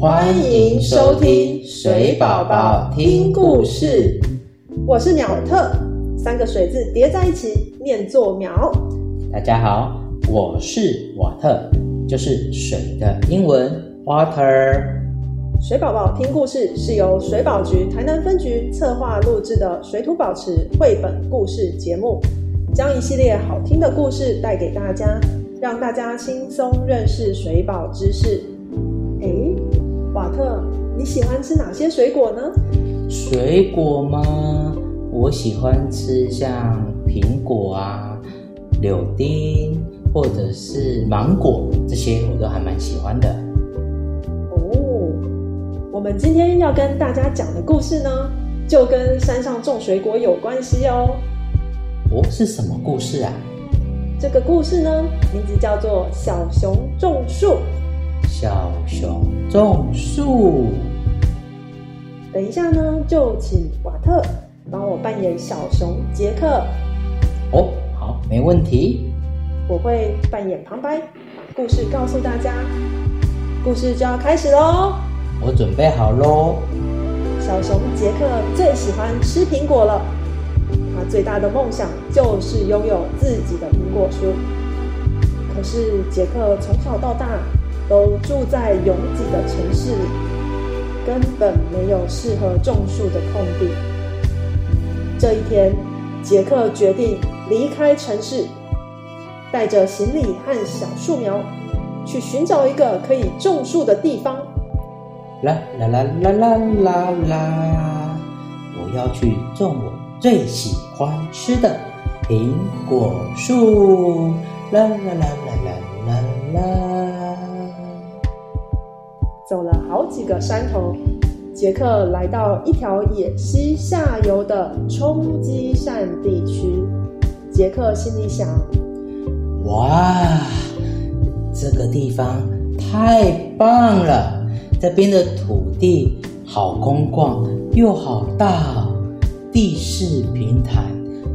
欢迎收听水宝宝听故事。我是鸟特，三个水字叠在一起念作苗。大家好，我是瓦特，就是水的英文 water。水宝宝听故事是由水保局台南分局策划录制的水土保持绘本故事节目，将一系列好听的故事带给大家，让大家轻松认识水保知识。诶，瓦特，你喜欢吃哪些水果呢？水果吗？我喜欢吃像苹果啊、柳丁或者是芒果这些，我都还蛮喜欢的。哦，我们今天要跟大家讲的故事呢，就跟山上种水果有关系哦。哦，是什么故事啊？这个故事呢，名字叫做《小熊种树》。小熊种树。等一下呢，就请瓦特帮我扮演小熊杰克，哦，好，没问题。我会扮演旁白，把故事告诉大家。故事就要开始喽！我准备好喽。小熊杰克最喜欢吃苹果了，他最大的梦想就是拥有自己的苹果树。可是杰克从小到大都住在拥挤的城市里，根本没有适合种树的空地。这一天，杰克决定离开城市，带着行李和小树苗，去寻找一个可以种树的地方。啦啦啦啦啦啦啦！我要去种我最喜欢吃的苹果树。啦啦啦啦啦啦啦！走了好几个山头，杰克来到一条野溪下游的冲积扇地区。杰克心里想：哇，这个地方太棒了！这边的土地好空旷又好大，地势平坦，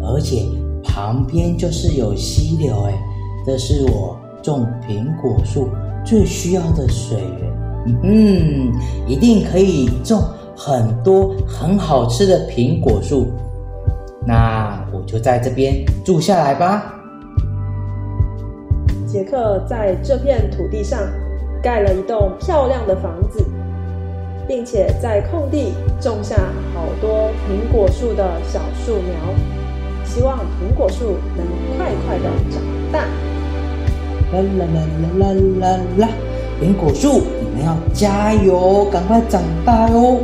而且旁边就是有溪流，哎，这是我种苹果树最需要的水源。嗯，一定可以种很多很好吃的苹果树。那我就在这边住下来吧。杰克在这片土地上盖了一栋漂亮的房子，并且在空地种下好多苹果树的小树苗，希望苹果树能快快的长大。啦啦啦啦啦啦啦！苹果树，你们要加油，赶快长大哦！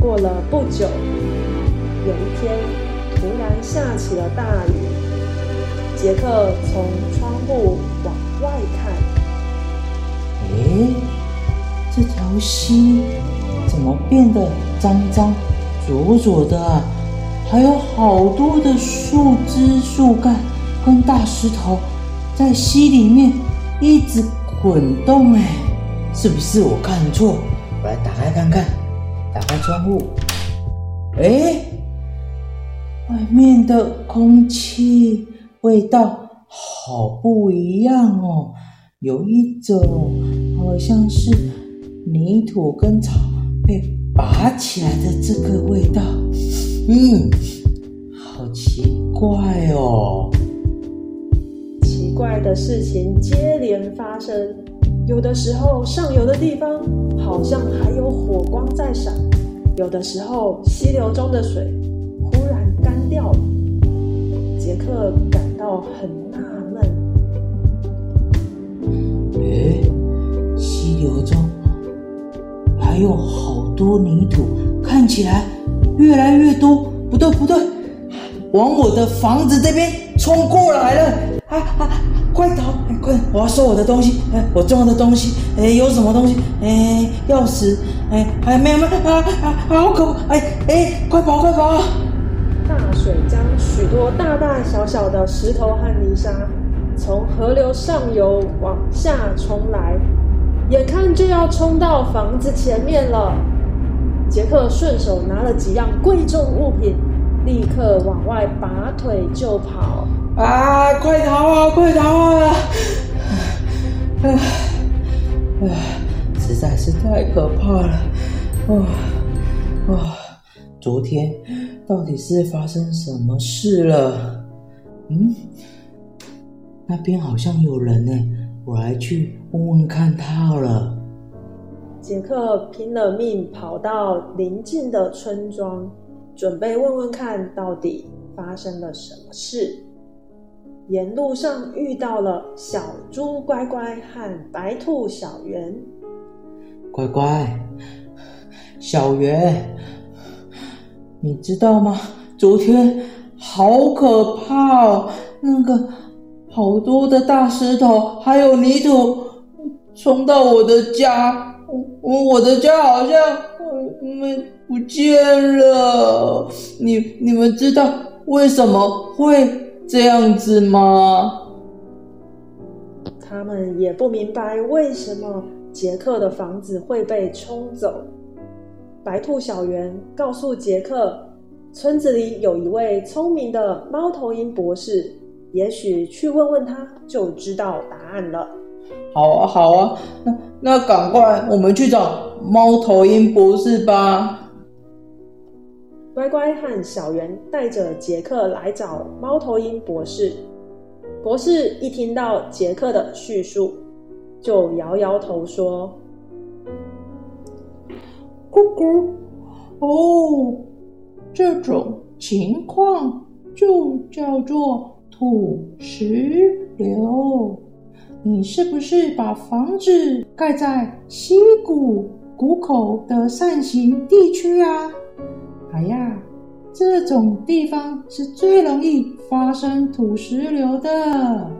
过了不久，有一天突然下起了大雨。杰克从窗户往外看，诶，这条溪怎么变得脏脏、浊浊的啊？还有好多的树枝、树干跟大石头在溪里面一直滚动，哎，是不是我看错？我来打开看看，打开窗户，诶，外面的空气。味道好不一样哦，有一种好像是泥土跟草被拔起来的这个味道，嗯，好奇怪哦。怪的事情接连发生，有的时候上游的地方好像还有火光在闪，有的时候溪流中的水忽然干掉了。杰克感到很纳闷。诶，溪流中还有好多泥土，看起来越来越多。不对，不对，往我的房子这边冲过来了！啊啊，快逃！快，我要收我的东西。哎，我重要的东西。哎，有什么东西？哎，钥匙。哎，还没有没有啊啊！好可怕！哎哎，快跑快跑！大水将许多大大小小的石头和泥沙从河流上游往下冲来，眼看就要冲到房子前面了。杰克顺手拿了几样贵重物品，立刻往外拔腿就跑。啊！快逃啊！快逃啊！唉，实在是太可怕了！哇哇，昨天到底是发生什么事了？嗯，那边好像有人呢，我来去问问看他好了。杰克拼了命跑到邻近的村庄，准备问问看到底发生了什么事。沿路上遇到了小猪乖乖和白兔小圆。乖乖，小圆，你知道吗？昨天好可怕哦！那个好多的大石头还有泥土冲到我的家，我我的家好像没不见了。你你们知道为什么会？这样子吗？他们也不明白为什么杰克的房子会被冲走。白兔小圆告诉杰克，村子里有一位聪明的猫头鹰博士，也许去问问他就知道答案了。好啊，好啊，那那赶快我们去找猫头鹰博士吧。乖乖和小圆带着杰克来找猫头鹰博士。博士一听到杰克的叙述，就摇摇头说：“咕咕，哦，这种情况就叫做土石流。你是不是把房子盖在溪谷谷口的扇形地区啊？”哎呀，这种地方是最容易发生土石流的。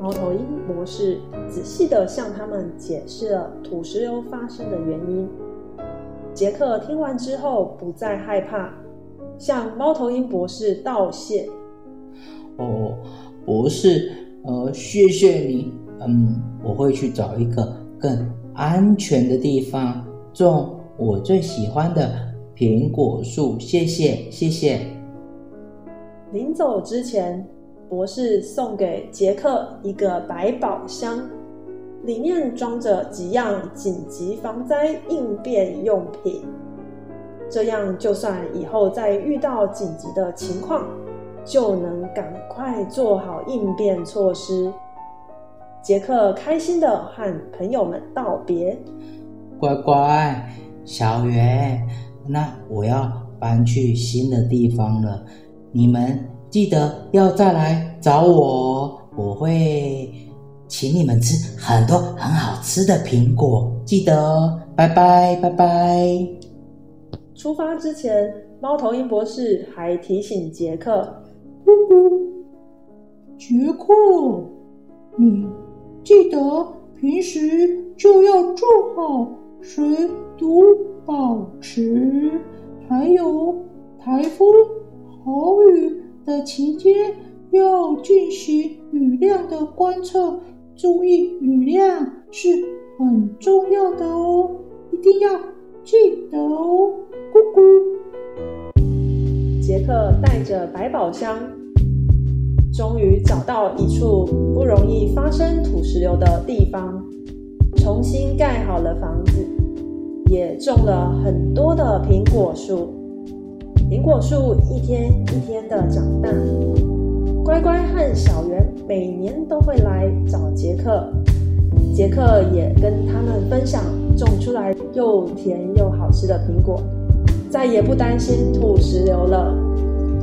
猫头鹰博士仔细的向他们解释了土石流发生的原因。杰克听完之后不再害怕，向猫头鹰博士道谢。哦，博士，呃，谢谢你。嗯，我会去找一个更安全的地方种我最喜欢的。苹果树，谢谢谢谢。临走之前，博士送给杰克一个百宝箱，里面装着几样紧急防灾应变用品。这样，就算以后再遇到紧急的情况，就能赶快做好应变措施。杰克开心的和朋友们道别。乖乖，小圆。那我要搬去新的地方了，你们记得要再来找我，我会请你们吃很多很好吃的苹果，记得哦，拜拜拜拜。出发之前，猫头鹰博士还提醒杰克：“呼呼，杰克，你记得平时就要做好水毒。”保持，还有台风、豪雨的期间要进行雨量的观测，注意雨量是很重要的哦，一定要记得哦。咕咕。杰克带着百宝箱，终于找到一处不容易发生土石流的地方，重新盖好了房子。也种了很多的苹果树，苹果树一天一天的长大。乖乖和小圆每年都会来找杰克，杰克也跟他们分享种出来又甜又好吃的苹果，再也不担心吐石榴了。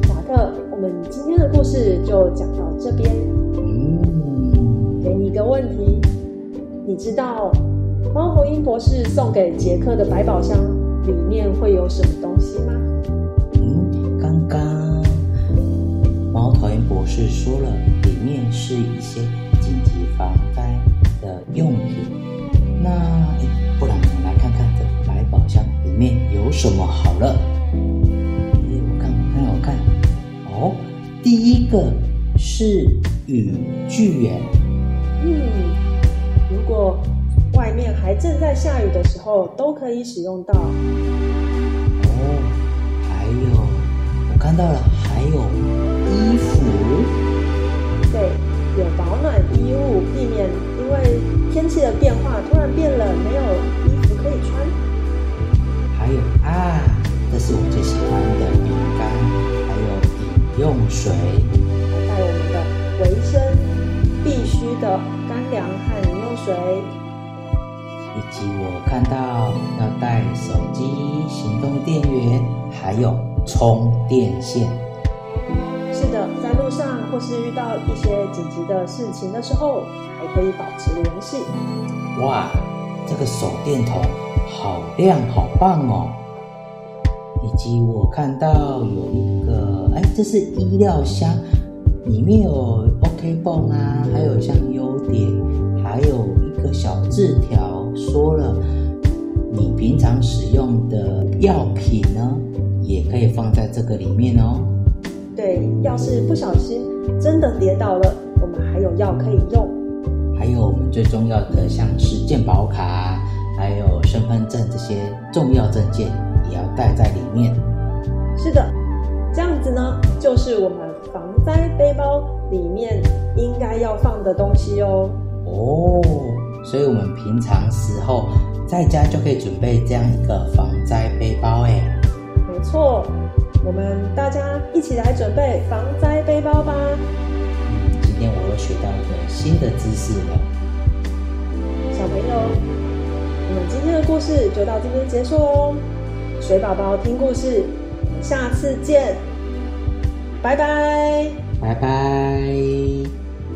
马克，我们今天的故事就讲到这边。嗯，给你一个问题，你知道？猫头鹰博士送给杰克的百宝箱里面会有什么东西吗？嗯，刚刚猫头鹰博士说了，里面是一些紧急防灾的用品。那不然我们来看看这百宝箱里面有什么好了。我看，我看，我看。哦，第一个是雨具耶。嗯，如果。还正在下雨的时候，都可以使用到。哦，还有，我看到了，还有衣服。对，有保暖衣物，避免因为天气的变化突然变冷，没有衣服可以穿。还有啊，这是我最喜欢的饼干，还有饮用水，还带我们的维生必须的干粮和饮用水，以及我看到要带手机、行动电源，还有充电线。是的，在路上或是遇到一些紧急的事情的时候，还可以保持联系。哇，这个手电筒好亮，好棒哦！以及我看到有一个，哎，这是医疗箱，里面有 OK 泵啊，还有像优点，还有一个小字条，说了你平常使用的药品呢，也可以放在这个里面哦。对，要是不小心真的跌倒了，我们还有药可以用。还有我们最重要的，像是健保卡，还有身份证这些重要证件，也要带在里面。是的，这样子呢，就是我们防灾背包里面应该要放的东西哦。哦，所以我们平常时候在家就可以准备这样一个防灾背包，哎，没错，我们大家一起来准备防灾背包吧。今天我又学到一个新的知识了。小朋友，我们今天的故事就到这边结束哦。水宝宝听故事，下次见，拜拜。拜拜。